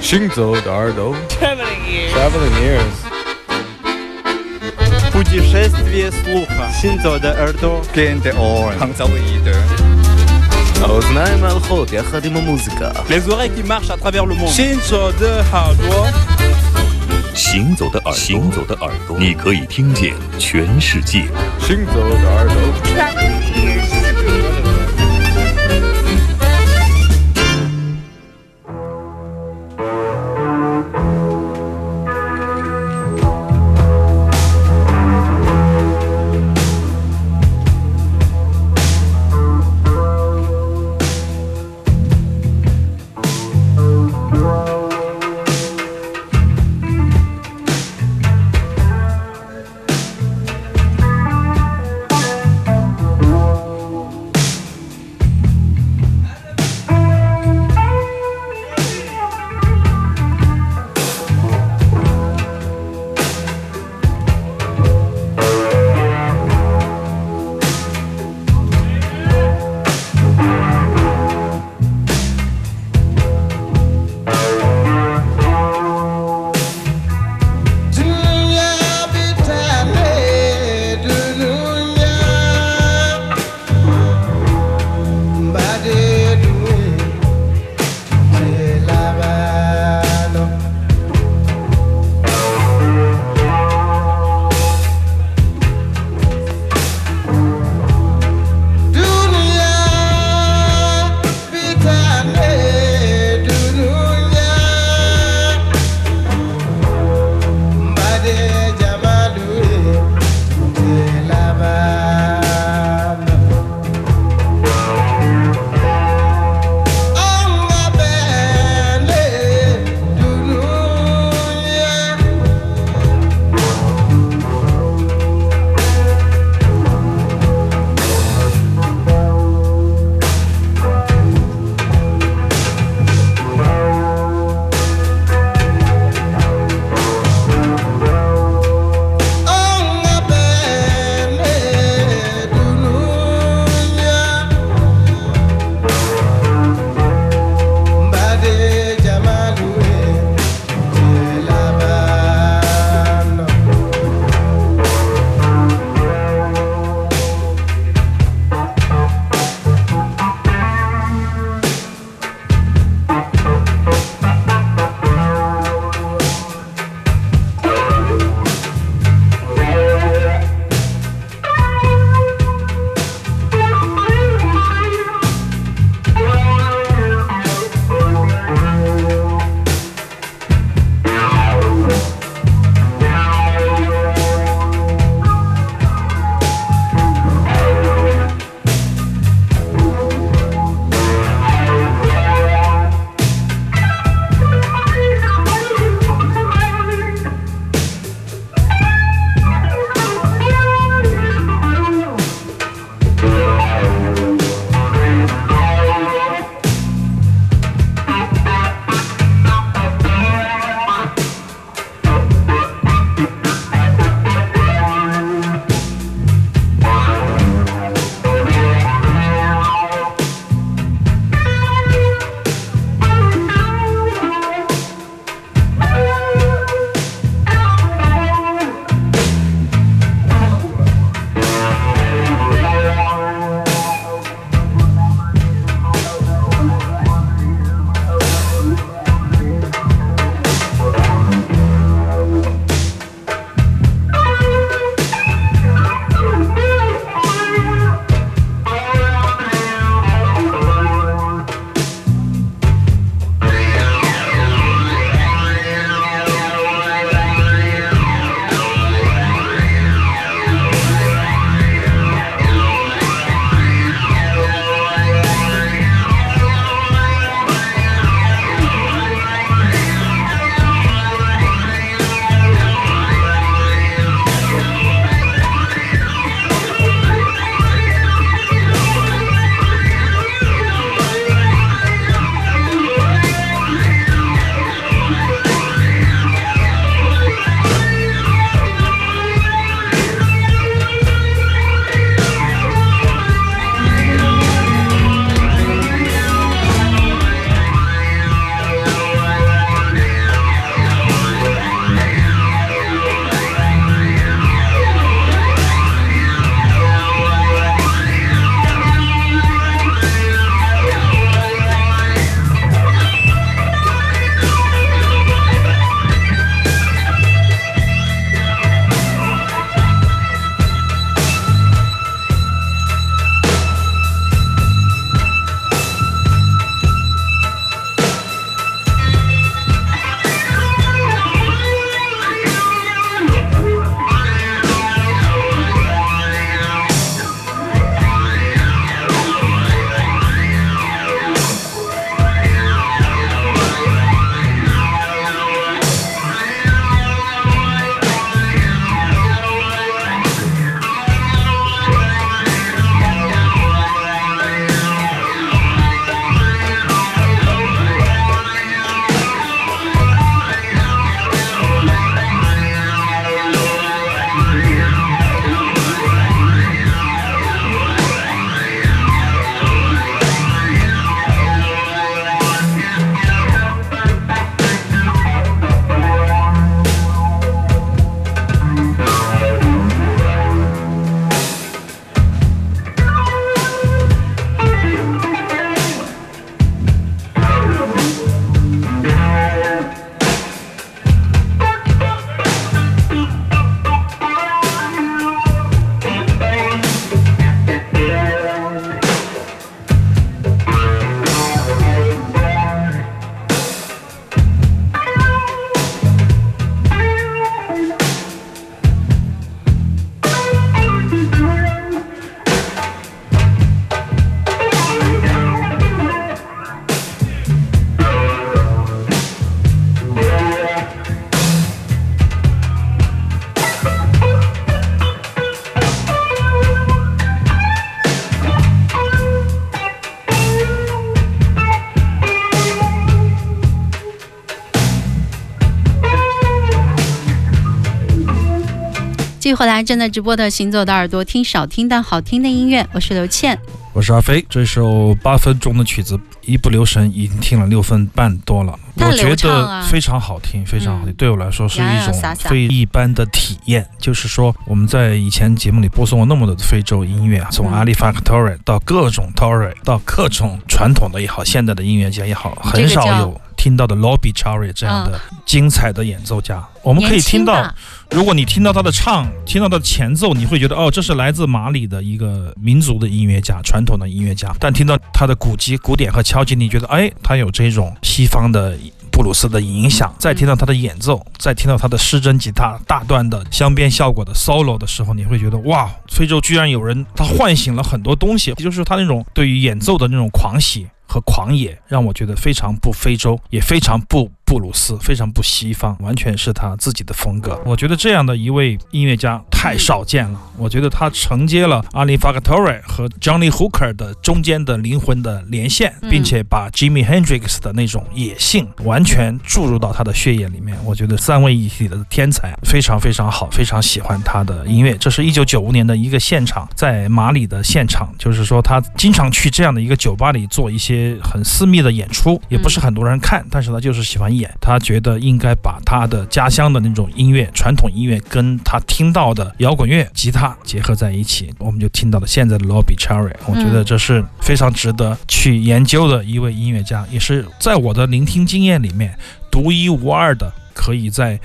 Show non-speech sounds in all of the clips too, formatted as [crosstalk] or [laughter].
行走的耳朵 Traveling ears. Traveling ears Путешествие слуха. Синзо де Эрдо. Кенте Орн. Хангзаоиде. האוזניים הלכות יחד עם המוזיקה Les oreilles qui marchent à travers le monde. 行走的耳朵，行走的耳朵，行走的耳朵，你可以听见全世界。 行走的耳朵 续回来，正在直播的《行走的耳朵》，听少听但好听的音乐，我是刘倩。我是阿飞，这首八分钟的曲子一不留神已经听了六分半多了，太我觉得非常好听，非常好听。嗯对我来说是一种非一般的体验。就是说，我们在以前节目里播送过那么多的非洲音乐啊，从嗯阿里法克托瑞到各种 Torre，到各种传统的也好，现代的音乐家也好，很少有听到的 Lobby Chari 这样的精彩的演奏家。我们可以听到，如果你听到他的唱，听到他的前奏，你会觉得哦，这是来自马里的一个民族的音乐家，传统的音乐家。但听到他的古籍、古典和敲击，你觉得哎，他有这种西方的布鲁斯的影响。再听到他的演奏，再听到他的失真吉他大段的镶边效果的 solo 的时候，你会觉得哇，非洲居然有人，他唤醒了很多东西，就是他那种对于演奏的那种狂喜。和狂野让我觉得非常不非洲，也非常不布鲁斯，非常不西方，完全是他自己的风格。我觉得这样的一位音乐家太少见了。我觉得他承接了阿里法克托瑞和 Johnny Hooker 的中间的灵魂的连线，嗯并且把 Jimi Hendrix 的那种野性完全注入到他的血液里面。我觉得三位一体的天才非常非常好，非常喜欢他的音乐。这是一九九五年的一个现场，在马里的现场，就是说他经常去这样的一个酒吧里做一些很私密的演出，也不是很多人看，但是他就是喜欢他觉得应该把他的家乡的那种音乐、传统音乐跟他听到的摇滚乐、吉他结合在一起，我们就听到了现在的 Lobby Cherry。我觉得这是非常值得去研究的一位音乐家，也是在我的聆听经验里面独一无二的，可以在。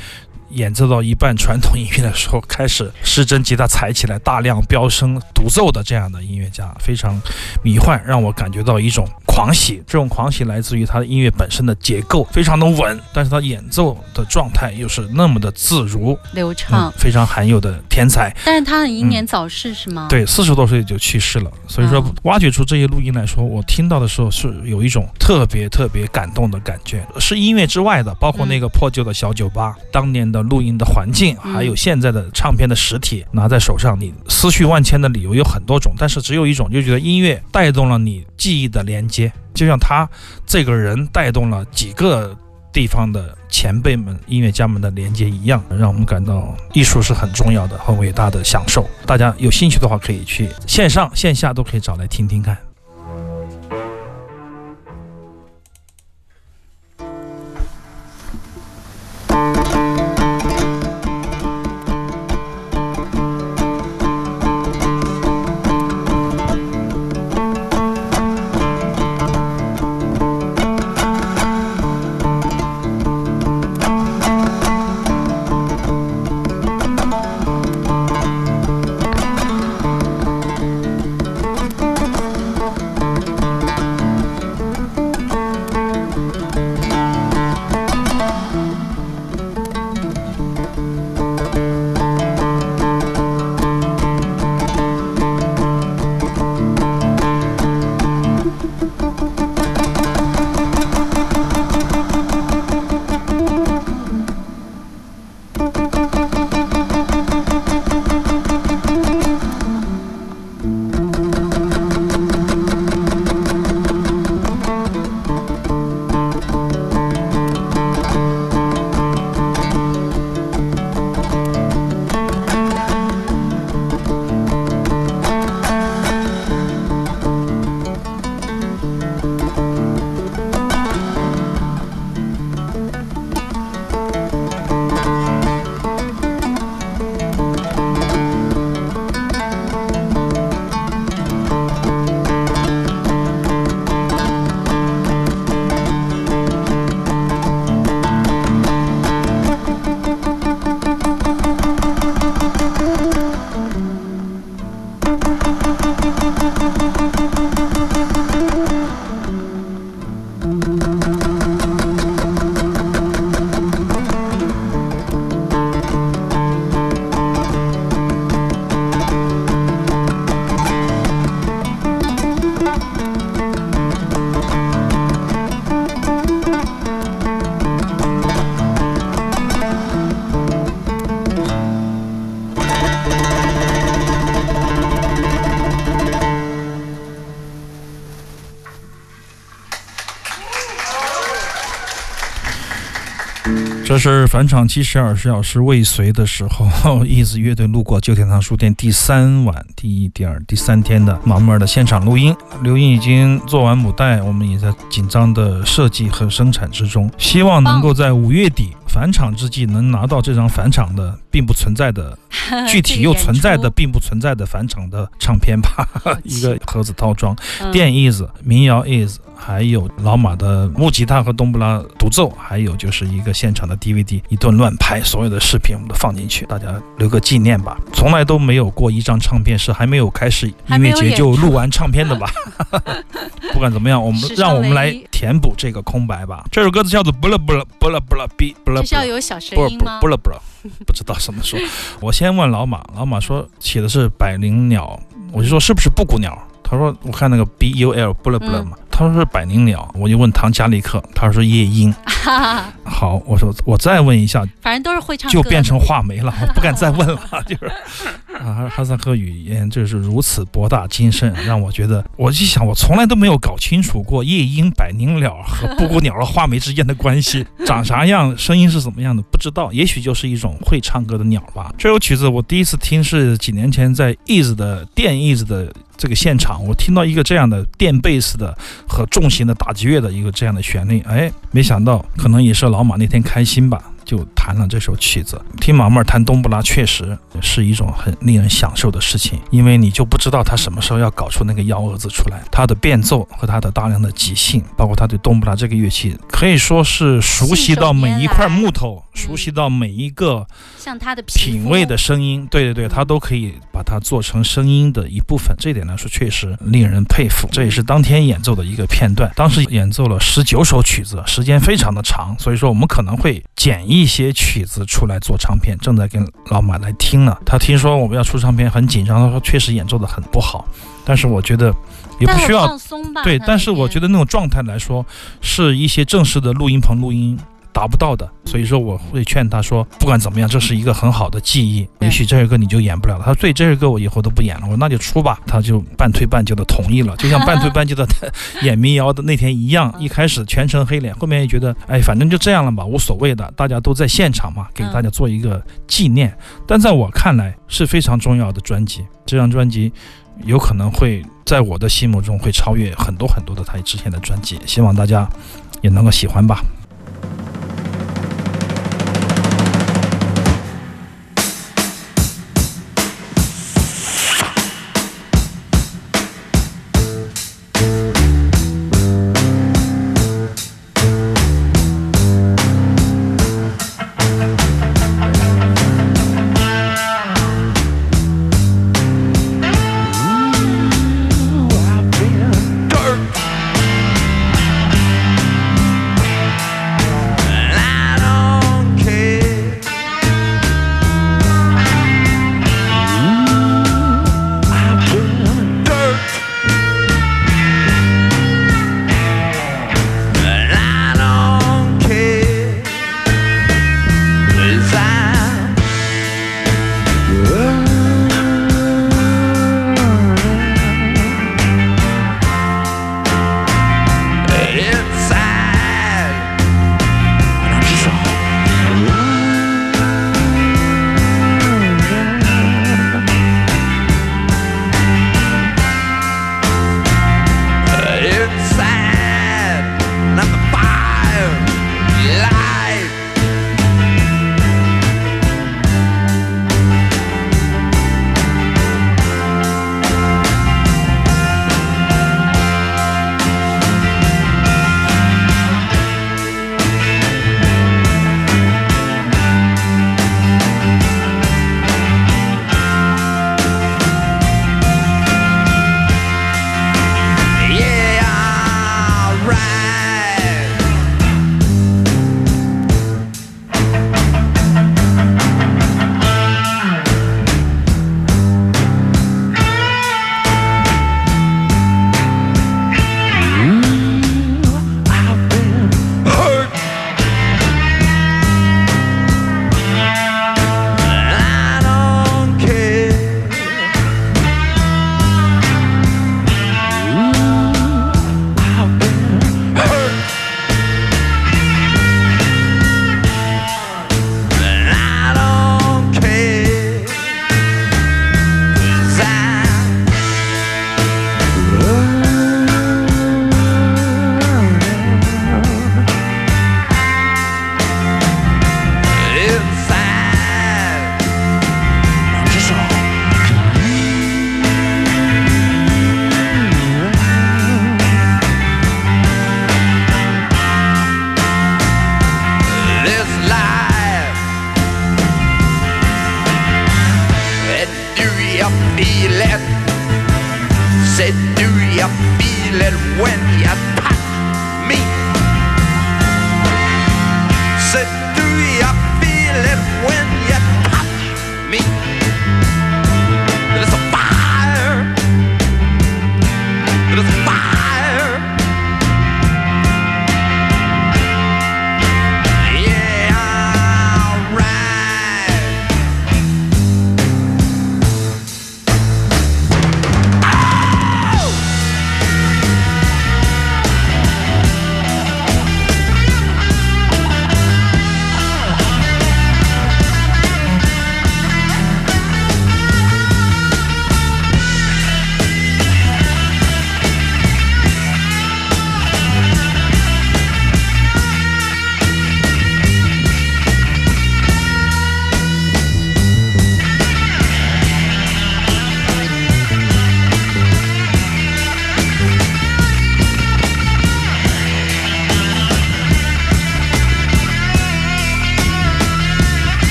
演奏到一半传统音乐的时候，开始失真吉他踩起来，大量飙升独奏的这样的音乐家，非常迷幻，让我感觉到一种狂喜。这种狂喜来自于他的音乐本身的结构非常的稳，但是他演奏的状态又是那么的自如，嗯流畅，，非常罕有的天才。但是他很英年早逝是吗？，对，四十多岁就去世了。所以说哦，挖掘出这些录音来说，我听到的时候是有一种特别特别感动的感觉，是音乐之外的，包括那个破旧的小酒吧，当年的录音的环境，嗯还有现在的唱片的实体拿在手上，你思绪万千的理由有很多种，但是只有一种，就觉得音乐带动了你记忆的连接，就像他这个人带动了几个。地方的前辈们、音乐家们的连接一样，让我们感到艺术是很重要的、很伟大的享受。大家有兴趣的话，可以去线上、线下都可以找来听听看。是返场七十二小时未遂的时候，一子乐队路过旧天堂书店第三晚、第一、第二、第三天的盲妹的现场录音。刘音已经做完母带，我们也在紧张的设计和生产之中，希望能够在五月底返场之际能拿到这张返场的并不存在的、[laughs] 具体又存在的并不存在的返场的唱片吧，[laughs] 一个盒子套装，嗯。电 is 民谣 is，还有老马的木吉他和冬不拉独奏，还有就是一个现场的 DVD，一顿乱拍，所有的视频我们都放进去，大家留个纪念吧。从来都没有过一张唱片是还没有开始音乐节就录完唱片的吧？[laughs] 不管怎么样，我们让我们来填补这个空白吧。这首歌子叫做不了不了不了不了哔不了这是要有小声不音吗不？不了不了，不知道怎么说。我先问老马，老马说写的是百灵鸟，我就说是不是布谷鸟？他说我看那个 B U L 不了不了嘛，他说是百灵鸟，我就问唐加里克，他说是夜莺。[laughs] 好，我说我再问一下，反正都是会唱的，就变成画眉了，我不敢再问了。[laughs] 就是啊，哈萨克语言就是如此博大精深，让我觉得，我就想，我从来都没有搞清楚过夜莺、百灵鸟和布谷鸟的画眉之间的关系，长啥样，声音是怎么样的，不知道，也许就是一种会唱歌的鸟吧。这首曲子我第一次听是几年前在 Ease 的电 Ease 的这个现场，我听到一个这样的电贝斯的和重型的打击乐的一个这样的旋律，哎，没想到可能也是老马那天开心吧，就弹了这首曲子。听毛妹弹冬不拉确实是一种很令人享受的事情，因为你就不知道他什么时候要搞出那个幺蛾子出来。他的变奏和他的大量的即兴，包括他对冬不拉这个乐器，可以说是熟悉到每一块木头，熟悉到每一个像他的品味的声音，对对对，他都可以把它做成声音的一部分。这一点来说，确实令人佩服。这也是当天演奏的一个片段，当时演奏了十九首曲子，时间非常的长，所以说我们可能会剪一些曲子出来做唱片。正在跟老马来听呢，他听说我们要出唱片，很紧张，他说确实演奏的很不好，但是我觉得 [laughs] 也不需要放松吧。对，但是我觉得那种状态来说，是一些正式的录音棚录音达不到的，所以说我会劝他说，不管怎么样，这是一个很好的记忆。也许这首歌你就演不了了。他说对，这首歌我以后都不演了。我说那就出吧，他就半推半就的同意了，就像半推半就的演民谣的那天一样，一开始全程黑脸，后面也觉得哎，反正就这样了吧，无所谓的，大家都在现场嘛，给大家做一个纪念。但在我看来是非常重要的专辑，这张专辑。有可能会在我的心目中会超越很多很多的他之前的专辑，希望大家也能够喜欢吧。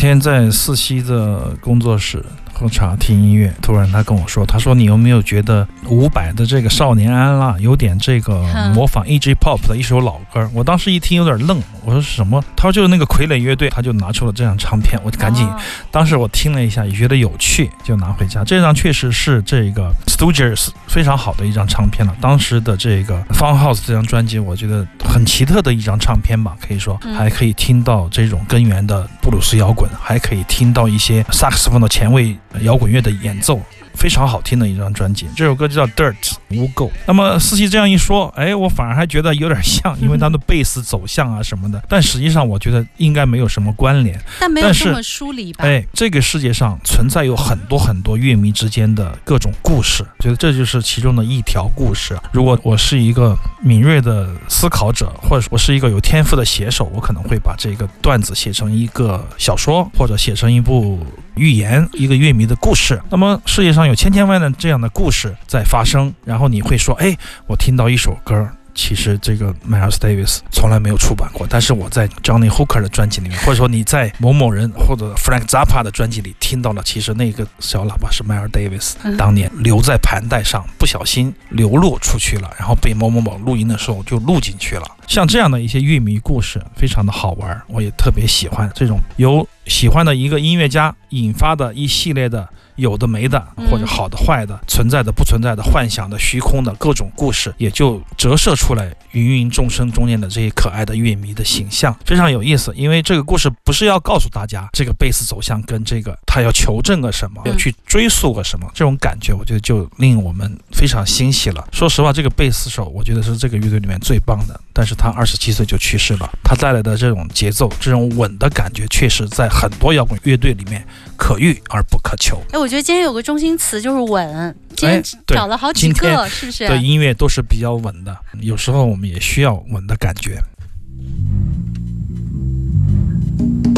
天在四期的工作室喝茶听音乐，突然他跟我说：“他说你有没有觉得伍佰的这个《少年安啦》有点这个模仿 E.G. Pop 的一首老歌？”我当时一听有点愣，我说是什么？他说就是那个傀儡乐队，他就拿出了这张唱片，我就赶紧哦当时我听了一下，也觉得有趣，就拿回家。这张确实是这个 Stooges 非常好的一张唱片了。当时的这个 Fun House 这张专辑，我觉得很奇特的一张唱片吧，可以说嗯还可以听到这种根源的布鲁斯摇滚，还可以听到一些萨克斯风的前卫摇滚乐的演奏。非常好听的一张专辑，这首歌就叫《Dirt》污垢。那么四七这样一说，哎，我反而还觉得有点像，因为它的 [laughs] 贝斯走向啊什么的，但实际上我觉得应该没有什么关联。但没有这么疏离吧？哎，这个世界上存在有很多很多乐迷之间的各种故事，觉得这就是其中的一条故事。如果我是一个敏锐的思考者，或者我是一个有天赋的写手，我可能会把这个段子写成一个小说，或者写成一部寓言，一个乐迷的故事。那么世界上有千千万万这样的故事在发生，然后你会说，哎，我听到一首歌。其实这个 Miles Davis 从来没有出版过，但是我在 Johnny Hooker 的专辑里面，或者说你在某某人或者 Frank Zappa 的专辑里听到了，其实那个小喇叭是 Miles Davis 嗯当年留在盘带上，不小心流露出去了，然后被某某某录音的时候就录进去了。像这样的一些乐迷故事，非常的好玩，我也特别喜欢这种由喜欢的一个音乐家引发的一系列的有的没的，嗯或者好的坏的、存在的不存在的、幻想的、虚空的各种故事，也就折射出来芸芸众生中间的这些可爱的乐迷的形象，非常有意思。因为这个故事不是要告诉大家这个贝斯走向跟这个他要求证个什么，嗯要去追溯个什么，这种感觉我觉得就令我们非常欣喜了。说实话，这个贝斯手我觉得是这个乐队里面最棒的，但是他二十七岁就去世了，他带来的这种节奏、这种稳的感觉，确实在很多摇滚乐队里面可遇而不可求。哎，我觉得今天有个中心词就是稳，今天找了好几个，是不是？对音乐都是比较稳的，有时候我们也需要稳的感觉。好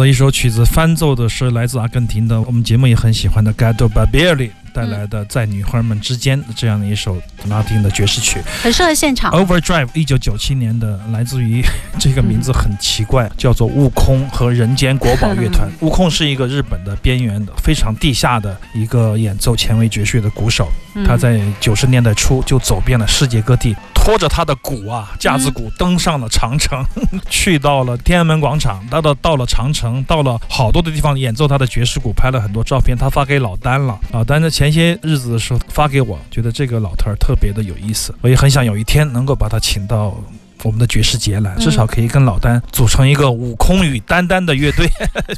的一首曲子，翻奏的是来自阿根廷的，我们节目也很喜欢的 Gado Barbieri 带来的《在女孩们之间》这样的一首拉丁的爵士曲。很适合现场。Overdrive 一九九七年的，来自于这个名字很奇怪，叫做悟空和人间国宝乐团。[laughs] 悟空是一个日本的边缘的、非常地下的一个演奏前卫爵士的鼓手，他在九十年代初就走遍了世界各地，拖着他的鼓啊，架子鼓登上了长城，[laughs] 去到了天安门广场，到到到了长城，到了好多的地方演奏他的爵士鼓，拍了很多照片，他发给老丹了。老丹在前些日子的时候发给我，觉得这个老头儿特别的有意思，我也很想有一天能够把他请到。我们的爵士节来，至少可以跟老丹组成一个悟空与丹丹的乐队，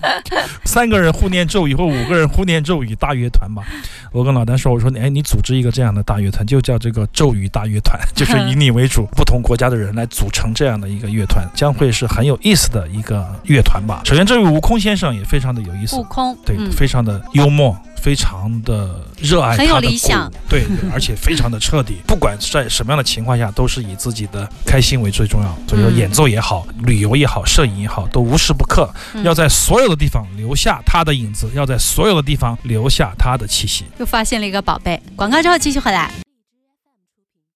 [laughs] 三个人互念咒语或五个人互念咒语大乐团吧。我跟老丹说，我说你哎，你组织一个这样的大乐团，就叫这个咒语大乐团，[laughs] 就是以你为主，不同国家的人来组成这样的一个乐团，将会是很有意思的一个乐团吧。首先，这位悟空先生也非常的有意思。悟，空，对，嗯。非常的幽默，非常的热爱很有他的鼓理想，对，对而且非常的彻底。不管在什么样的情况下，都是以自己的开心为最重要。所以说，嗯演奏也好，旅游也好，摄影也好，都无时不刻嗯要在所有的地方留下他的影子，要在所有的地方留下他的气息。又发现了一个宝贝。广告之后继续回来。